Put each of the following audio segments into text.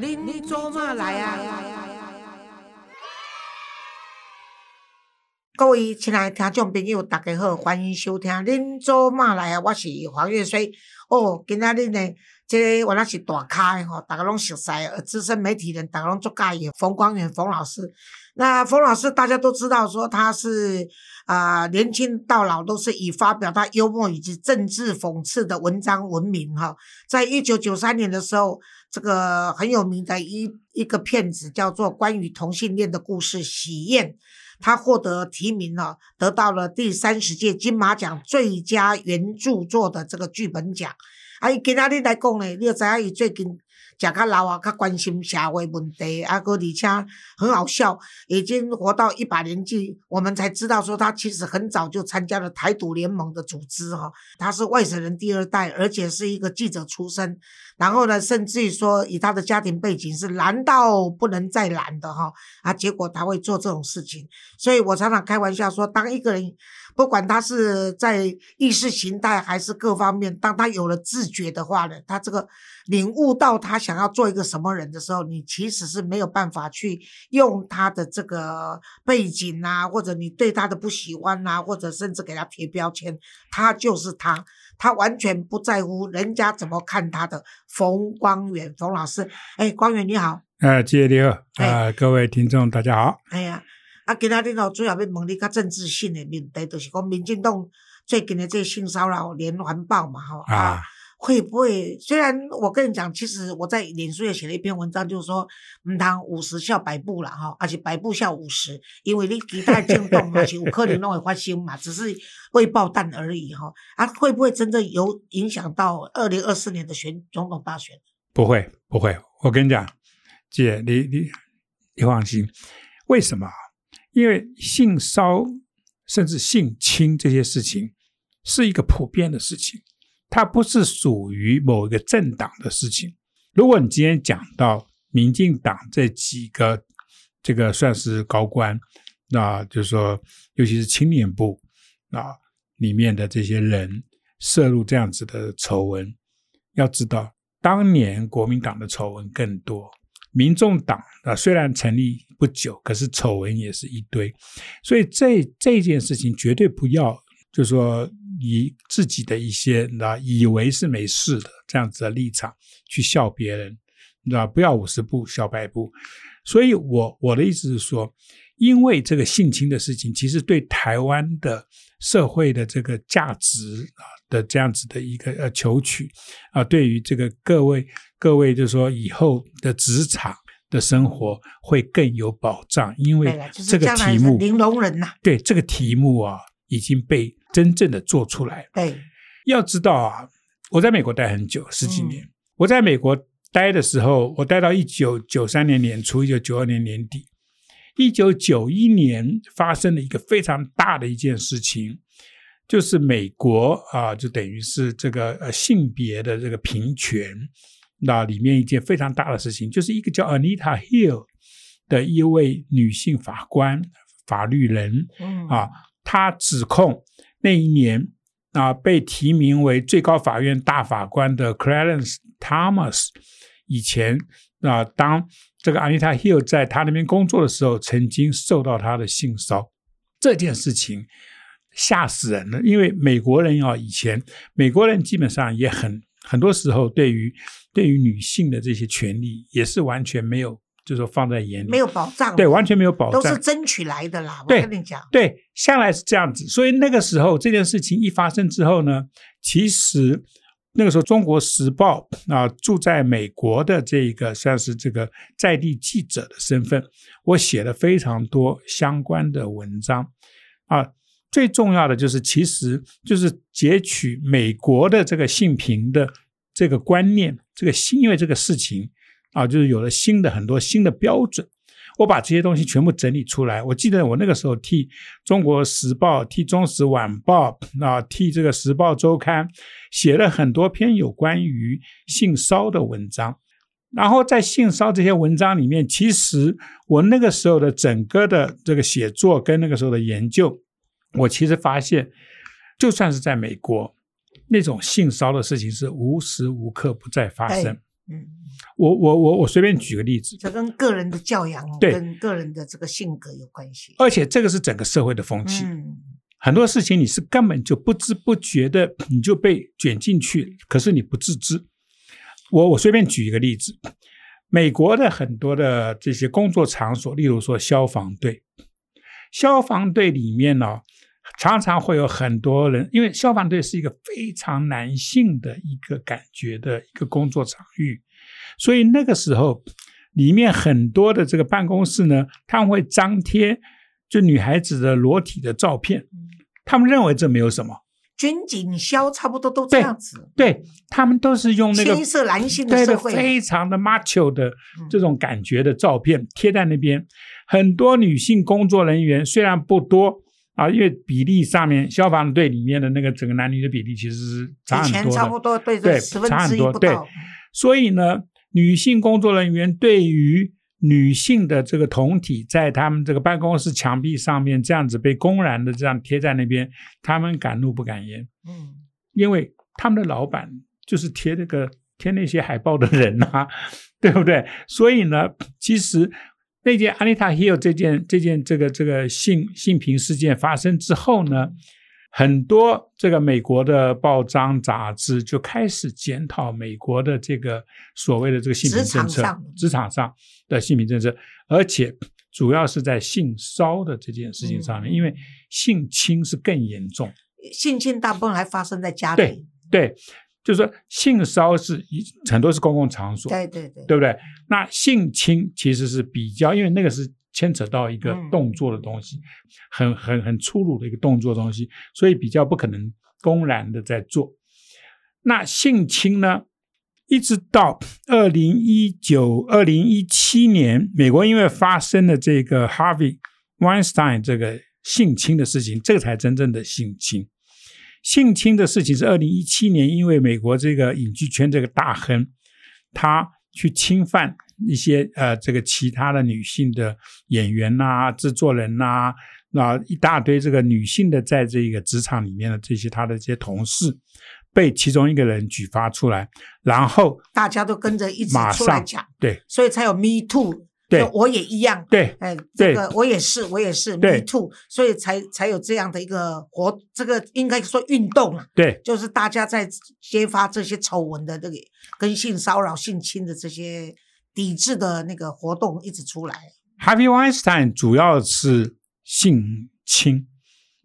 恁做嘛来啊？各位亲爱的听众朋友，大家好，欢迎收听恁做嘛来啊！我是黄月水。哦，今仔日呢，这个原来是大咖吼，大家拢熟悉，资深媒体人，大家拢足介意。冯光远，冯老师。那冯老师大家都知道，说他是啊，年轻到老都是以发表他幽默以及政治讽刺的文章闻名哈。在一九九三年的时候，这个很有名的一一个片子叫做《关于同性恋的故事》，喜宴，他获得提名了，得到了第三十届金马奖最佳原著作的这个剧本奖。啊，伊今仔日来讲呢，你知影伊最近。食较老啊，较关心社会问题，啊，哥而且很好笑，已经活到一把年纪，我们才知道说他其实很早就参加了台独联盟的组织哈，他是外省人第二代，而且是一个记者出身，然后呢，甚至于说以他的家庭背景是蓝到不能再蓝的哈，啊，结果他会做这种事情，所以我常常开玩笑说，当一个人。不管他是在意识形态还是各方面，当他有了自觉的话呢，他这个领悟到他想要做一个什么人的时候，你其实是没有办法去用他的这个背景啊，或者你对他的不喜欢啊，或者甚至给他贴标签，他就是他，他完全不在乎人家怎么看他的。冯光远，冯老师，哎，光远你好，哎，谢谢你好，啊，各位听众大家好，哎呀。啊，今仔日哦，主要要问你较政治性的问题，就是讲民进党最近的这性骚扰连环爆嘛，吼。啊，会不会？虽然我跟你讲，其实我在脸书也写了一篇文章，就是说，唔当五十笑百步了，哈，而且百步笑五十，因为你其他震动嘛，是有可能拢会发心嘛，只是未爆弹而已，哈，啊，会不会真正有影响到二零二四年的选总统大选？不会，不会，我跟你讲，姐，你你你放心，为什么？因为性骚甚至性侵这些事情是一个普遍的事情，它不是属于某一个政党的事情。如果你今天讲到民进党这几个这个算是高官，那就是说，尤其是青年部啊里面的这些人涉入这样子的丑闻，要知道当年国民党的丑闻更多。民众党啊，虽然成立不久，可是丑闻也是一堆，所以这这件事情绝对不要，就说以自己的一些那以为是没事的这样子的立场去笑别人，你知道不要五十步笑百步。所以我我的意思是说，因为这个性侵的事情，其实对台湾的社会的这个价值啊的这样子的一个呃求取啊，对于这个各位。各位就是说以后的职场的生活会更有保障，因为这个题目玲珑人呐，对这个题目啊已经被真正的做出来。对，要知道啊，我在美国待很久十几年，我在美国待的时候，我待到一九九三年年初，一九九二年年底，一九九一年发生了一个非常大的一件事情，就是美国啊，就等于是这个呃性别的这个平权。那里面一件非常大的事情，就是一个叫 Anita Hill 的一位女性法官、法律人，啊，她指控那一年啊被提名为最高法院大法官的 Clarence Thomas，以前啊当这个 Anita Hill 在他那边工作的时候，曾经受到他的性骚这件事情吓死人了，因为美国人啊，以前美国人基本上也很。很多时候，对于对于女性的这些权利，也是完全没有，就是说放在眼里，没有保障，对，完全没有保障，都是争取来的啦。我跟你讲，对，向来是这样子。所以那个时候，这件事情一发生之后呢，其实那个时候，《中国时报》啊，住在美国的这个算是这个在地记者的身份，我写了非常多相关的文章啊。最重要的就是，其实就是截取美国的这个性平的这个观念，这个新因为这个事情啊，就是有了新的很多新的标准。我把这些东西全部整理出来。我记得我那个时候替《中国时报》、替《中时晚报》啊、替这个《时报周刊》写了很多篇有关于性骚的文章。然后在性骚这些文章里面，其实我那个时候的整个的这个写作跟那个时候的研究。我其实发现，就算是在美国，那种性骚的事情是无时无刻不在发生。嗯，我我我我随便举个例子，这跟个人的教养对跟个人的这个性格有关系。而且这个是整个社会的风气。嗯，很多事情你是根本就不知不觉的你就被卷进去，可是你不自知。我我随便举一个例子，美国的很多的这些工作场所，例如说消防队，消防队里面呢、常常会有很多人，因为消防队是一个非常男性的一个感觉的一个工作场域，所以那个时候里面很多的这个办公室呢，他们会张贴就女孩子的裸体的照片，他们认为这没有什么，军警消差不多都这样子。对他们都是用那个清一色男性的社会，非常的 macho 的嗯。这种感觉的照片贴在那边，很多女性工作人员虽然不多。啊，因为比例上面，消防队里面的那个整个男女的比例其实是差很多的。差不多对差很多对。所以呢，女性工作人员对于女性的这个酮体在他们这个办公室墙壁上面这样子被公然的这样贴在那边，他们敢怒不敢言，嗯，因为他们的老板就是贴那个贴那些海报的人呐、对不对？所以呢，其实。那件 Anita Hill 这件这件这个这个性性平事件发生之后呢，很多这个美国的报章杂志就开始检讨美国的这个所谓的这个性平政策职场上，的性平政策，而且主要是在性骚的这件事情上面，嗯因为性侵是更严重。性侵大部分还发生在家对庭。对，就是说性骚是一很多是公共场所，对对对对不对？那性侵其实是比较，因为那个是牵扯到一个嗯动作的东西，很很很粗鲁的一个动作的东西，所以比较不可能公然的在做。那性侵呢，一直到二零一九、二零一七年，美国因为发生了这个 Harvey Weinstein 这个性侵的事情，这个才真正的性侵。性侵的事情是二零一七年，因为美国这个影剧圈这个大亨，他去侵犯一些呃这个其他的女性的演员呐、制作人呐、那一大堆这个女性的在这个职场里面的这些他的这些同事，被其中一个人举发出来，然后大家都跟着一起马上出来讲，对。所以才有 Me Too，对。我也一样，对哎，这个我也是，我也是对。Me Too，所以才才有这样的一个活，这个应该说运动了，对。就是大家在揭发这些丑闻的这个跟性骚扰、性侵的这些抵制的那个活动一直出来。Happy Weinstein 主要是性侵，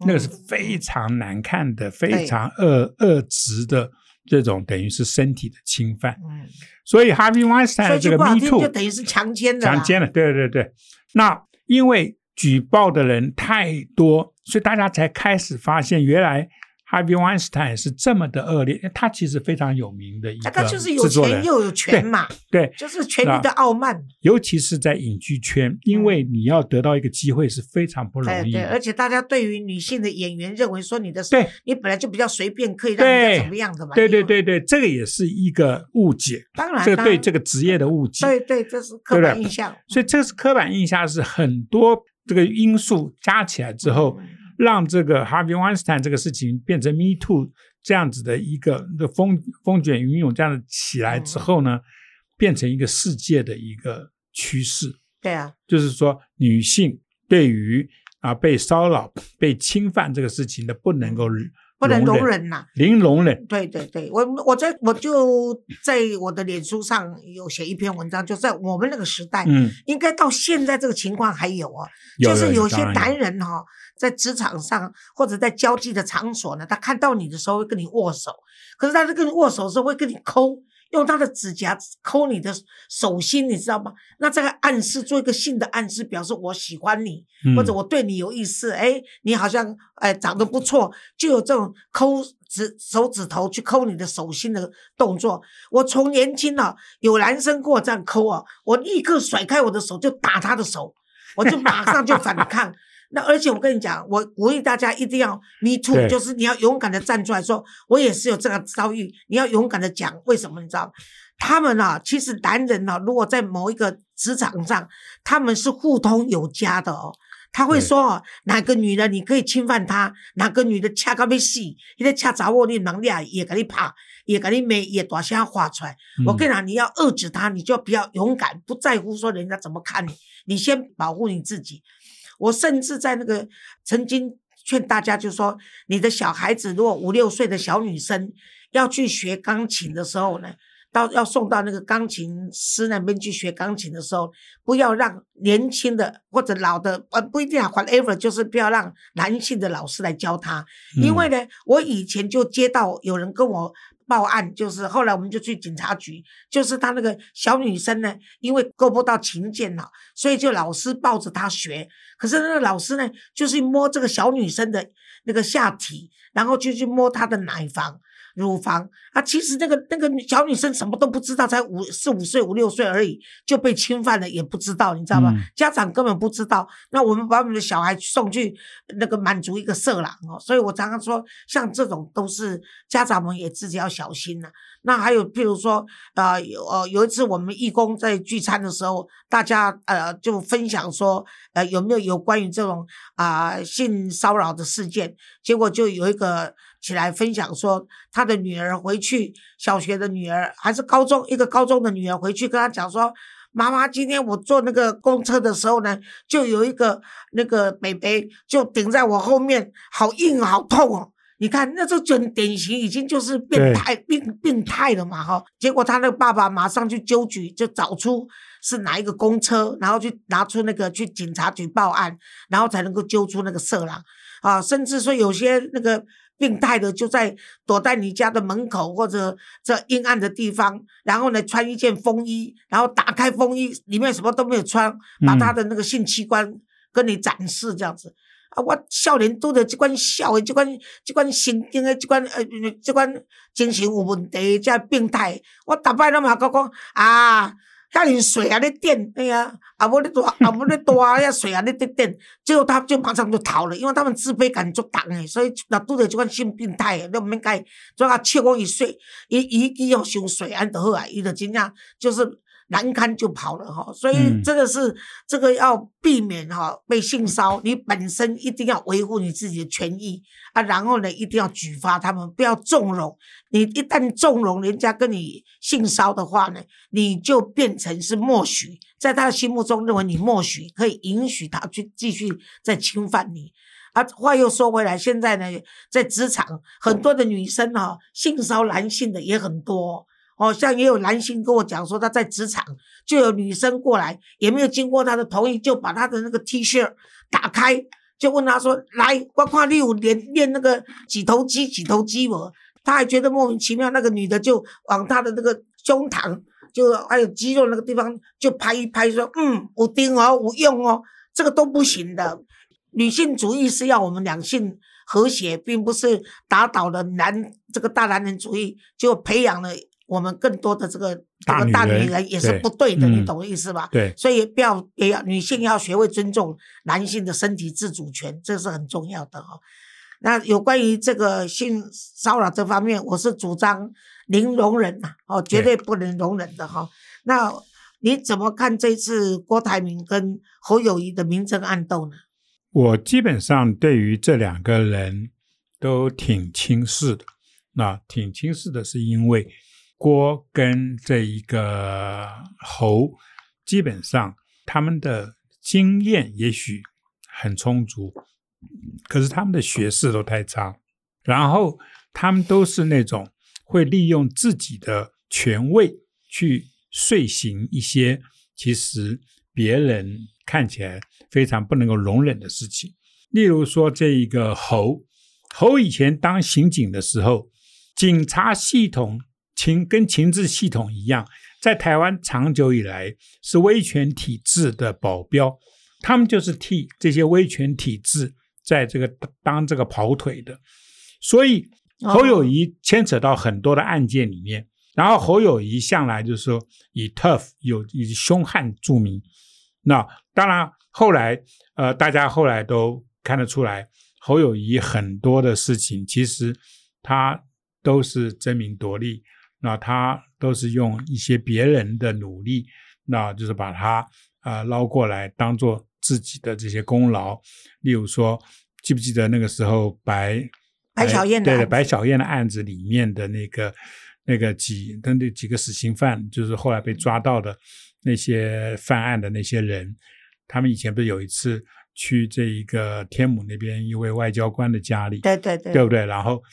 那个是嗯。非常难看的、非常恶恶质的这种等于是身体的侵犯。嗯，所以 Harvey Weinstein 说的这个句不好 Me，Too 就等于是强奸的强奸了，对对对。那因为举报的人太多，所以大家才开始发现，原来 Harvey Weinstein 是这么的恶劣。他其实非常有名的一个他就是有钱又有权嘛，对，就是权力的傲慢。尤其是在影剧圈，因为你要得到一个机会是非常不容对对，易的。而且大家对于女性的演员认为说你的对你本来就比较随便，可以让人对家怎么样的嘛？对对，对对，这个也是一个误解，当然这个对这个职业的误解。对对，这是刻板印象。所以这是刻板印象，是很多这个因素加起来之后，嗯让这个 Harvey Weinstein 这个事情变成 Me Too 这样子的一个的风风卷云涌这样的起来之后呢，变成一个世界的一个趋势，对啊，就是说女性对于啊被骚扰、被侵犯这个事情的不能够不能容容忍呐。零容忍。对对对，我我在我就在我的脸书上有写一篇文章，就在我们那个时代，嗯，应该到现在这个情况还有哦，有就是有些男人哈、在职场上或者在交际的场所呢，他看到你的时候会跟你握手，可是他在跟你握手的时候会跟你抠，用他的指甲抠你的手心，你知道吗？那这个暗示做一个性的暗示，表示我喜欢你，嗯或者我对你有意思，哎，你好像哎长得不错，就有这种抠指手指头去抠你的手心的动作。我从年轻啊，有男生跟我这样抠啊，我立刻甩开我的手就打他的手，我就马上就反抗。那而且我跟你讲，我鼓励大家一定要 me too，就是你要勇敢的站出来说，我也是有这个遭遇，你要勇敢的讲，为什么你知道吗？他们啊，其实男人啊，如果在某一个职场上，他们是互通有加的哦。他会说哦，哪个女的你可以侵犯她，哪个女的掐到要死，你在掐查我，你能力也给你怕，也给你美，也大声画出来。我跟你讲，你要遏制他，你就比较勇敢，不在乎说人家怎么看你，你先保护你自己。我甚至在那个曾经劝大家，就说你的小孩子如果五六岁的小女生要去学钢琴的时候呢。到要送到那个钢琴师那边去学钢琴的时候，不要让年轻的或者老的，呃，不一定啊，whatever，就是不要让男性的老师来教他。因为呢，我以前就接到有人跟我报案，就是后来我们就去警察局，就是他那个小女生呢，因为够不到琴键了，所以就老师抱着她学，可是那个老师呢，就是摸这个小女生的那个下体，然后就去摸她的奶房。乳房啊，其实那个那个小女生什么都不知道，才五四五岁五六岁而已就被侵犯了，也不知道，你知道吗？家长根本不知道。那我们把我们的小孩送去那个满足一个色狼哦，所以我常常说，像这种都是家长们也自己要小心了。那还有，譬如说，呃，有呃有一次我们义工在聚餐的时候，大家呃就分享说，呃有没有有关于这种啊性骚扰的事件？结果就有一个起来分享说，他的女儿回去小学的女儿还是高中一个高中的女儿回去跟他讲说，妈妈今天我坐那个公车的时候呢，就有一个那个北北就顶在我后面，好硬好痛哦。你看，那这准典型已经就是变态病病态了嘛哈！结果他那个爸爸马上去纠举，就找出是哪一个公车，然后去拿出那个去警察局报案，然后才能够揪出那个色狼啊！甚至说有些那个病态的就在躲在你家的门口或者这阴暗的地方，然后呢穿一件风衣，然后打开风衣里面什么都没有穿，把他的那个性器官跟你展示这样子。啊！我少年拄着即款痟诶、即款、即款神经诶、即款呃、即款精神有问题，即病态，我逐摆拢嘛讲讲啊，遐尼水啊咧电，哎呀，啊无咧大，啊无咧大遐水啊咧电电，最后他就马上就逃了，因为他们自卑感足重诶，所以若拄着即款性病态诶，你毋免甲伊，做啊笑讲伊水，伊伊伊用伤水安就好啊，伊就真正就是。难堪就跑了哈，所以真的是这个要避免哈被性骚你本身一定要维护你自己的权益啊，然后呢一定要举发他们，不要纵容。你一旦纵容人家跟你性骚的话呢，你就变成是默许，在他的心目中认为你默许可以允许他去继续再侵犯你。啊，话又说回来，现在呢在职场很多的女生哈性骚男性的也很多。哦，像也有男性跟我讲说，他在职场就有女生过来，也没有经过他的同意，就把他的那个 T 恤打开，就问他说：“来，我看你有练练那个几头肌，几头肌不？”他还觉得莫名其妙，那个女的就往他的那个胸膛，就还有肌肉那个地方就拍一拍，说：“嗯，有钉哦，我用哦，这个都不行的。女性主义是要我们两性和谐，并不是打倒了男这个大男人主义，就培养了。”我们更多的这个这个大女人也是不对的，你懂我意思吧？对，所以不要也要女性要学会尊重男性的身体自主权，这是很重要的哈。那有关于这个性骚扰这方面，我是主张零容忍呐，哦，绝对不能容忍的哈。那你怎么看这次郭台铭跟侯友谊的明争暗斗呢？我基本上对于这两个人都挺轻视的。那挺轻视的是因为。郭跟这一个侯，基本上他们的经验也许很充足，可是他们的学识都太差。然后他们都是那种会利用自己的权位去遂行一些其实别人看起来非常不能够容忍的事情。例如说，这一个侯，侯以前当刑警的时候，警察系统。情跟情治系统一样，在台湾长久以来是威权体制的保镖，他们就是替这些威权体制在这个当这个跑腿的。所以侯友谊牵扯到很多的案件里面，然后侯友谊向来就是说以 tough 有以凶悍著名。那当然后来呃，大家后来都看得出来，侯友谊很多的事情其实他都是争名夺利。那他都是用一些别人的努力，那就是把他啊捞过来当做自己的这些功劳，例如说，记不记得那个时候白白小燕的对的案子白小燕的案子里面的那个那个几跟那几个死刑犯，就是后来被抓到的那些犯案的那些人，他们以前不是有一次去这一个天母那边一位外交官的家里，对对对，对不对？然后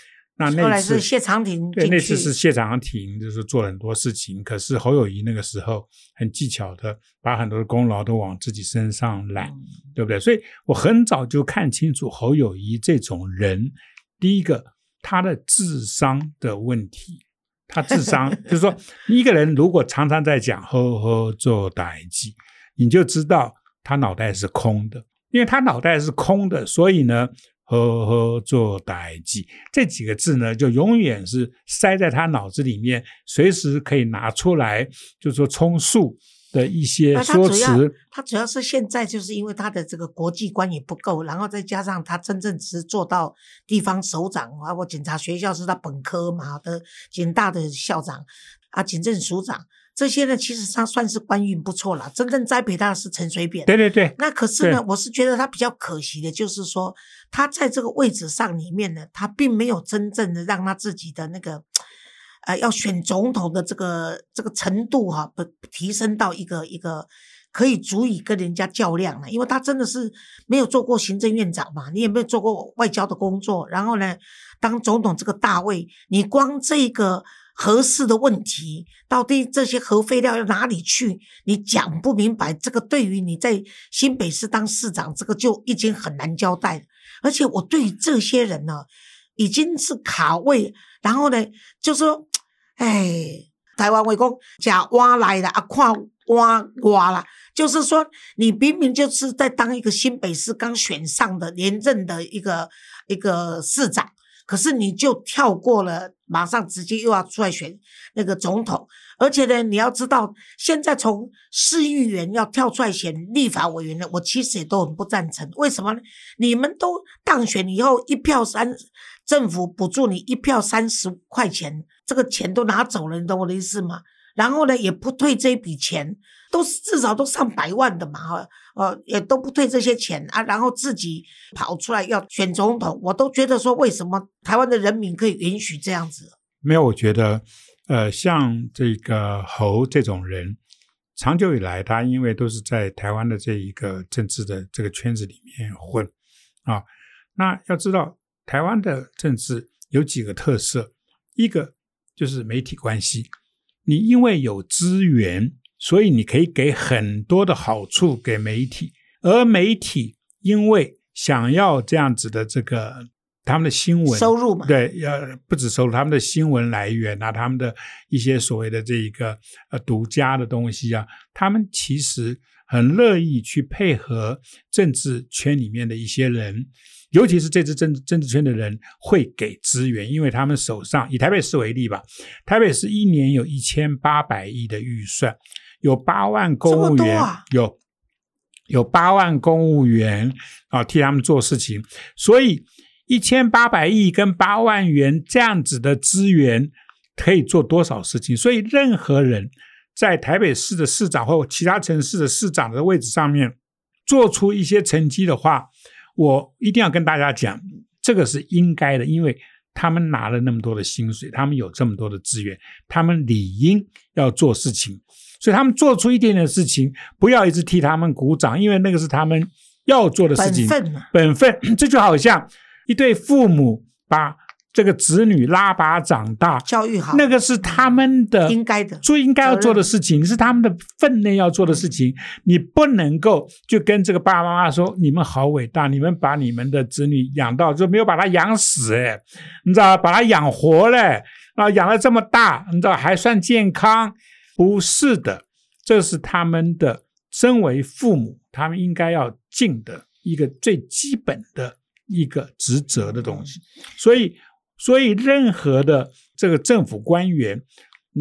那后那次来是谢长廷对，那次是谢长廷，就是做了很多事情。可是侯友谊那个时候很技巧的把很多的功劳都往自己身上揽，嗯对不对？所以我很早就看清楚侯友谊这种人，第一个他的智商的问题。他智商 就是说，一个人如果常常在讲“呵呵做代记”，你就知道他脑袋是空的，因为他脑袋是空的，所以呢，“呵呵做代记”这几个字呢，就永远是塞在他脑子里面，随时可以拿出来，就是说充数的一些说辞。他主要是现在就是因为他的这个国际观也不够，然后再加上他真正只是做到地方首长啊，我警察学校是他本科嘛的警大的校长啊，警政署长这些呢，其实上算是官运不错了。真正栽培他的是陈水扁。对对对，那可是呢，我是觉得他比较可惜的，就是说他在这个位置上里面呢，他并没有真正的让他自己的那个呃要选总统的这个这个程度哈、不提升到一个一个可以足以跟人家较量了，因为他真的是没有做过行政院长嘛，你也没有做过外交的工作，然后呢，当总统这个大位，你光这个。核适的问题，到底这些核废料要哪里去？你讲不明白，这个对于你在新北市当市长，这个就已经很难交代。而且我对于这些人呢，已经是卡位，然后呢，就说，哎，台湾围攻假挖来的啊，跨挖挖啦，就是说，你明明就是在当一个新北市刚选上的连任的一个一个市长。可是你就跳过了，马上直接又要出来选那个总统，而且呢，你要知道，现在从市议员要跳出来选立法委员的，我其实也都很不赞成。为什么呢？你们都当选以后，一票三，政府补助你一票三十块钱，这个钱都拿走了，你懂我的意思吗？然后呢，也不退这一笔钱，都是至少都上百万的嘛，哈，呃，也都不退这些钱啊，然后自己跑出来要选总统，我都觉得说，为什么台湾的人民可以允许这样子？没有，我觉得，呃，像这个侯这种人，长久以来，他因为都是在台湾的这一个政治的这个圈子里面混啊。那要知道，台湾的政治有几个特色，一个就是媒体关系，你因为有资源，所以你可以给很多的好处给媒体，而媒体因为想要这样子的这个他们的新闻收入嘛，对，要不止收入他们的新闻来源啊，他们的一些所谓的这一个呃独家的东西啊，他们其实很乐意去配合政治圈里面的一些人，尤其是这支政政治圈的人会给资源，因为他们手上以台北市为例吧，台北市一年有一千八百亿的预算，有八万公务员，有有八万公务员啊替他们做事情，所以一千八百亿跟八万元这样子的资源可以做多少事情？所以任何人在台北市的市长或其他城市的市长的位置上面做出一些成绩的话，我一定要跟大家讲，这个是应该的，因为他们拿了那么多的薪水，他们有这么多的资源，他们理应要做事情。所以他们做出一点点事情，不要一直替他们鼓掌，因为那个是他们要做的事情，本分嘛。本分。这就好像一对父母把这个子女拉拔长大，教育好，那个是他们的应该的最应该要做的事情，是他们的分内要做的事情。你不能够就跟这个爸爸妈妈说：“你们好伟大，你们把你们的子女养到，就没有把他养死，哎，你知道，把他养活了啊，养了这么大，你知道还算健康。”不是的，这是他们的身为父母，他们应该要尽的一个最基本的一个职责的东西。所以，所以任何的这个政府官员，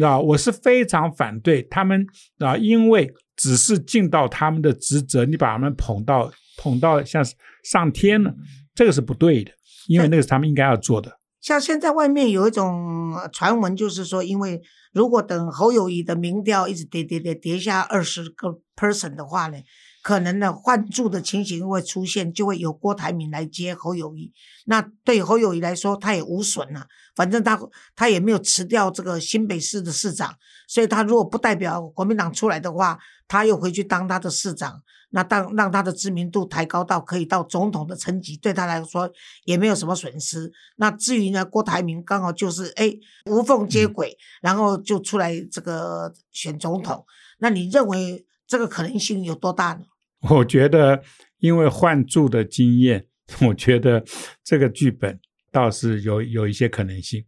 啊，我是非常反对他们啊，因为只是尽到他们的职责，你把他们捧到捧到像上天了，这个是不对的，因为那个是他们应该要做的。像现在外面有一种呃传闻，就是说，因为如果等侯友谊的民调一直跌跌跌跌下二十个 person 的话呢，可能呢换柱的情形会出现，就会有郭台铭来接侯友谊。那对侯友谊来说，他也无损啊，反正他他也没有辞掉这个新北市的市长，所以他如果不代表国民党出来的话，他又回去当他的市长。那当让他的知名度抬高到可以到总统的层级，对他来说也没有什么损失。那至于呢，郭台铭刚好就是哎无缝接轨，然后就出来这个选总统。那你认为这个可能性有多大呢？我觉得，因为换柱的经验，我觉得这个剧本倒是有有一些可能性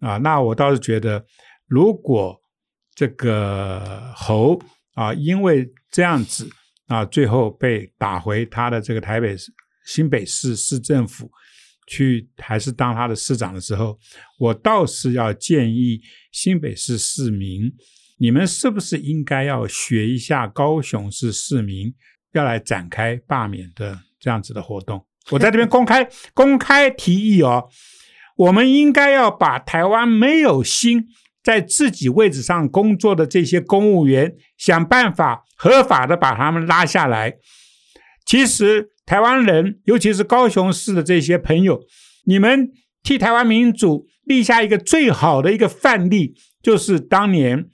啊。那我倒是觉得，如果这个侯啊，因为这样子。啊，最后被打回他的这个台北市新北市市政府去，还是当他的市长的时候，我倒是要建议新北市市民，你们是不是应该要学一下高雄市市民，要来展开罢免的这样子的活动？我在这边公开公开提议哦，我们应该要把台湾没有心。在自己位置上工作的这些公务员，想办法合法的把他们拉下来。其实台湾人，尤其是高雄市的这些朋友，你们替台湾民主立下一个最好的一个范例，就是当年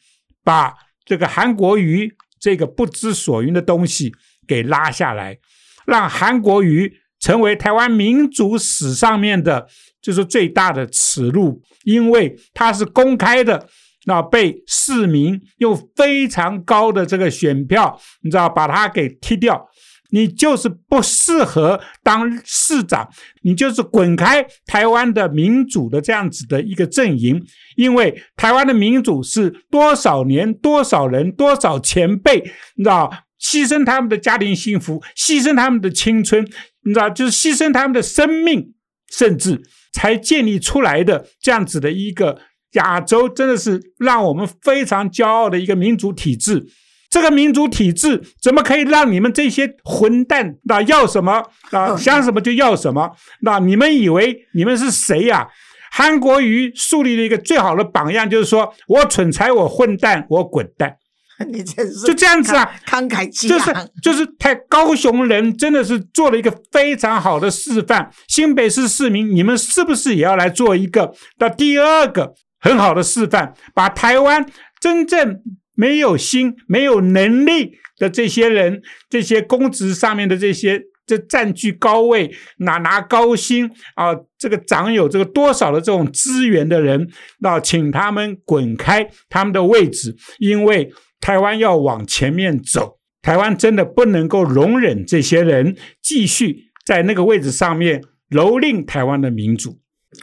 把这个韩国瑜这个不知所云的东西给拉下来，让韩国瑜成为台湾民主史上面的。就是最大的耻辱，因为他是公开的，那被市民用非常高的这个选票，你知道把他给踢掉，你就是不适合当市长，你就是滚开台湾的民主的这样子的一个阵营，因为台湾的民主是多少年多少人多少前辈，你知道牺牲他们的家庭幸福，牺牲他们的青春，你知道就是牺牲他们的生命，甚至。才建立出来的这样子的一个亚洲，真的是让我们非常骄傲的一个民主体制。这个民主体制怎么可以让你们这些混蛋那要什么啊想什么就要什么？那你们以为你们是谁呀？韩国瑜树立了一个最好的榜样，就是说我蠢材，我混蛋，我滚蛋。你真是就这样子啊，慷慨激昂，就是就是太高雄人真的是做了一个非常好的示范。新北市市民，你们是不是也要来做一个的第二个很好的示范？把台湾真正没有心、没有能力的这些人，这些公职上面的这些，这占据高位、拿拿高薪啊，这个掌有这个多少的这种资源的人，那请他们滚开他们的位置，因为。台湾要往前面走，台湾真的不能够容忍这些人继续在那个位置上面蹂躏台湾的民主。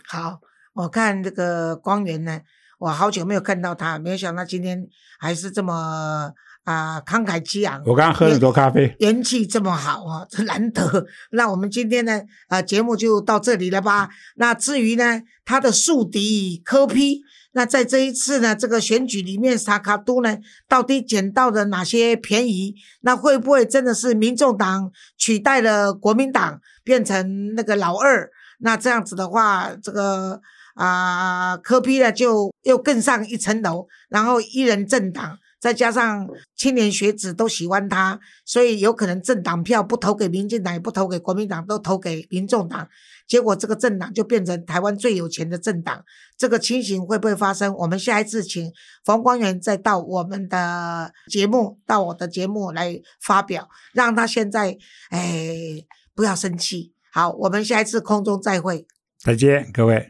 好，我看这个光源呢，我好久没有看到他，没有想到今天还是这么啊慷慨激昂。我刚刚喝了很多咖啡，元气这么好啊，这难得。那我们今天呢，啊节目就到这里了吧？那至于呢，他的宿敌柯批。那在这一次呢，这个选举里面，萨卡都呢到底捡到了哪些便宜？那会不会真的是民众党取代了国民党，变成那个老二？那这样子的话，这个啊科批呢就又更上一层楼，然后一人政党。再加上青年学子都喜欢他，所以有可能政党票不投给民进党，也不投给国民党，都投给民众党。结果这个政党就变成台湾最有钱的政党。这个情形会不会发生？我们下一次请冯光远再到我们的节目，到我的节目来发表，让他现在哎不要生气。好，我们下一次空中再会，再见，各位。